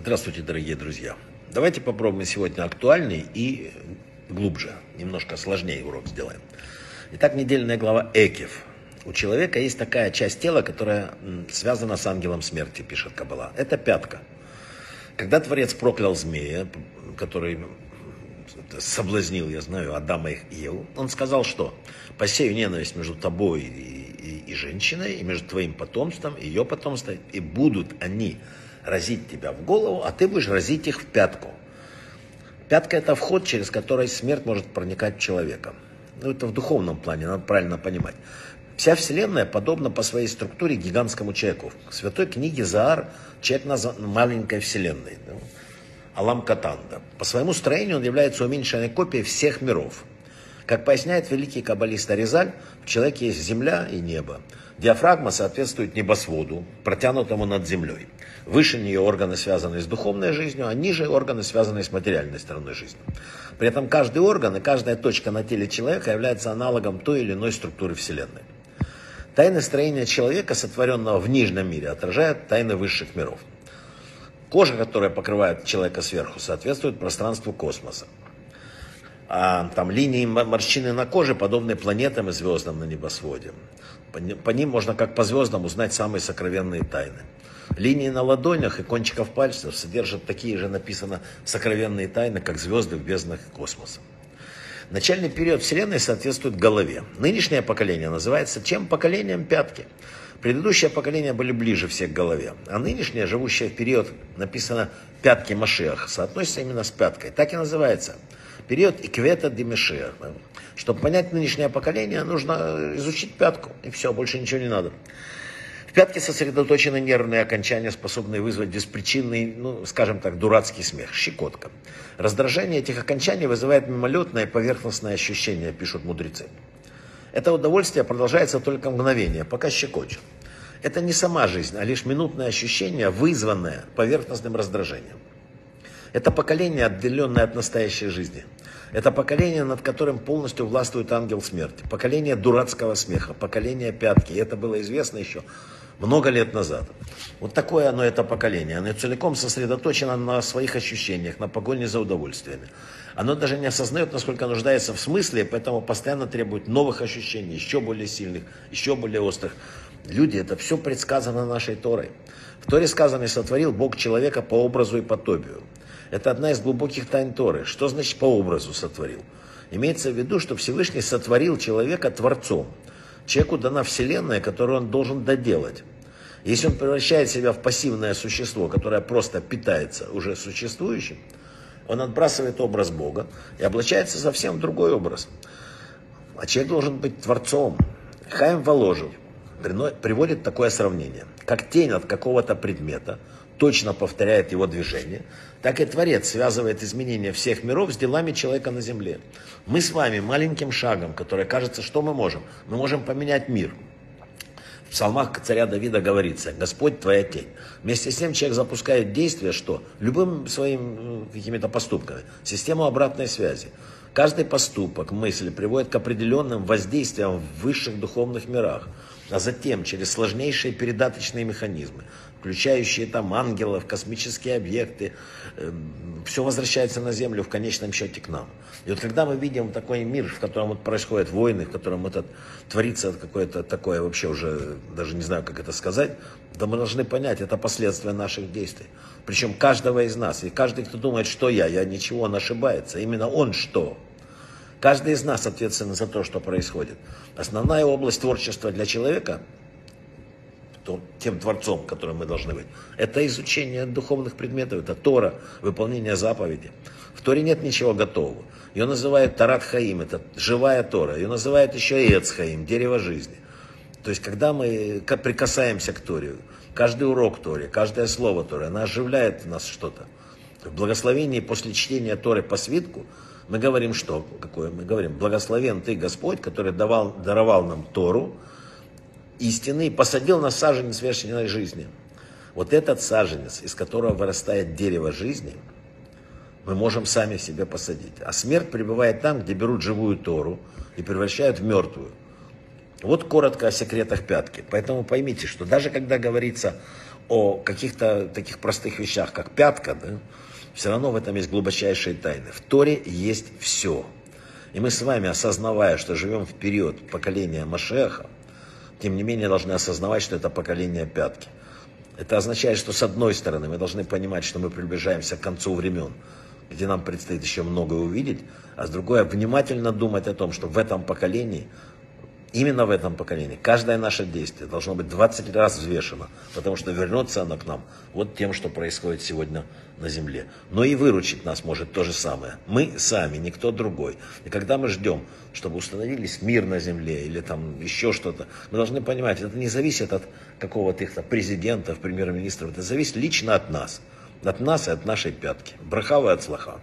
Здравствуйте, дорогие друзья. Давайте попробуем сегодня актуальный и глубже, немножко сложнее урок сделаем. Итак, недельная глава Экев. У человека есть такая часть тела, которая связана с ангелом смерти, пишет Кабала. Это пятка. Когда Творец проклял змея, который соблазнил, я знаю, Адама и Еву, он сказал, что посею ненависть между тобой и, и, и женщиной, и между твоим потомством, и ее потомством, и будут они разить тебя в голову, а ты будешь разить их в пятку. Пятка – это вход, через который смерть может проникать в человека. Ну, это в духовном плане, надо правильно понимать. Вся Вселенная подобна по своей структуре гигантскому человеку. В святой книге Заар человек назван маленькой Вселенной. Да? Алам Катанда. По своему строению он является уменьшенной копией всех миров. Как поясняет великий каббалист Аризаль, в человеке есть земля и небо. Диафрагма соответствует небосводу, протянутому над землей. Выше нее органы, связанные с духовной жизнью, а ниже органы, связанные с материальной стороной жизни. При этом каждый орган и каждая точка на теле человека является аналогом той или иной структуры Вселенной. Тайны строения человека, сотворенного в нижнем мире, отражают тайны высших миров. Кожа, которая покрывает человека сверху, соответствует пространству космоса. А там линии морщины на коже подобны планетам и звездам на небосводе. По, по ним можно как по звездам узнать самые сокровенные тайны. Линии на ладонях и кончиков пальцев содержат такие же написано сокровенные тайны, как звезды в безднах космоса. Начальный период Вселенной соответствует голове. Нынешнее поколение называется чем? Поколением пятки. Предыдущее поколение были ближе всех к голове, а нынешнее, живущее в период, написано «пятки Машех», соотносится именно с пяткой. Так и называется. Период Иквета Демешех. Чтобы понять нынешнее поколение, нужно изучить пятку, и все, больше ничего не надо. В пятке сосредоточены нервные окончания, способные вызвать беспричинный, ну, скажем так, дурацкий смех, щекотка. Раздражение этих окончаний вызывает мимолетное поверхностное ощущение, пишут мудрецы. Это удовольствие продолжается только мгновение, пока щекочет. Это не сама жизнь, а лишь минутное ощущение, вызванное поверхностным раздражением. Это поколение, отделенное от настоящей жизни. Это поколение, над которым полностью властвует ангел смерти. Поколение дурацкого смеха, поколение пятки. И это было известно еще много лет назад. Вот такое оно, это поколение. Оно целиком сосредоточено на своих ощущениях, на погоне за удовольствиями. Оно даже не осознает, насколько нуждается в смысле, поэтому постоянно требует новых ощущений, еще более сильных, еще более острых. Люди, это все предсказано нашей Торой. В Торе сказано, и сотворил Бог человека по образу и подобию. Это одна из глубоких тайн Торы. Что значит по образу сотворил? Имеется в виду, что Всевышний сотворил человека творцом. Человеку дана вселенная, которую он должен доделать. Если он превращает себя в пассивное существо, которое просто питается уже существующим, он отбрасывает образ Бога и облачается совсем в другой образ. А человек должен быть творцом. Хайм Воложев приводит такое сравнение. Как тень от какого-то предмета точно повторяет его движение, так и Творец связывает изменения всех миров с делами человека на земле. Мы с вами маленьким шагом, который кажется, что мы можем? Мы можем поменять мир. В псалмах царя Давида говорится, Господь твоя тень. Вместе с тем человек запускает действие, что? Любым своим какими-то поступками. Систему обратной связи. Каждый поступок, мысль приводит к определенным воздействиям в высших духовных мирах, а затем через сложнейшие передаточные механизмы, включающие там ангелов, космические объекты, э, все возвращается на Землю в конечном счете к нам. И вот когда мы видим такой мир, в котором вот происходят войны, в котором это творится какое-то такое вообще уже, даже не знаю, как это сказать, да мы должны понять, это последствия наших действий. Причем каждого из нас. И каждый, кто думает, что я, я ничего, он ошибается. Именно он что? Каждый из нас ответственен за то, что происходит. Основная область творчества для человека тем творцом, которым мы должны быть. Это изучение духовных предметов, это Тора, выполнение заповеди. В Торе нет ничего готового. Ее называют Тарат Хаим, это живая Тора. Ее называют еще Эц Хаим, дерево жизни. То есть, когда мы прикасаемся к Торе, каждый урок Торе, каждое слово Торе, она оживляет в нас что-то. В благословении после чтения Торы по свитку мы говорим что? Какое? Мы говорим, благословен ты Господь, который давал, даровал нам Тору, истины и посадил на саженец вечной жизни. Вот этот саженец, из которого вырастает дерево жизни, мы можем сами в себе посадить. А смерть пребывает там, где берут живую Тору и превращают в мертвую. Вот коротко о секретах пятки. Поэтому поймите, что даже когда говорится о каких-то таких простых вещах, как пятка, да, все равно в этом есть глубочайшие тайны. В Торе есть все. И мы с вами, осознавая, что живем в период поколения Машеха, тем не менее должны осознавать, что это поколение пятки. Это означает, что с одной стороны мы должны понимать, что мы приближаемся к концу времен, где нам предстоит еще многое увидеть, а с другой внимательно думать о том, что в этом поколении Именно в этом поколении каждое наше действие должно быть 20 раз взвешено, потому что вернется оно к нам вот тем, что происходит сегодня на земле. Но и выручить нас может то же самое. Мы сами, никто другой. И когда мы ждем, чтобы установились мир на земле или там еще что-то, мы должны понимать, это не зависит от какого-то их президентов, премьер-министров, это зависит лично от нас. От нас и от нашей пятки. Брахава от слаха.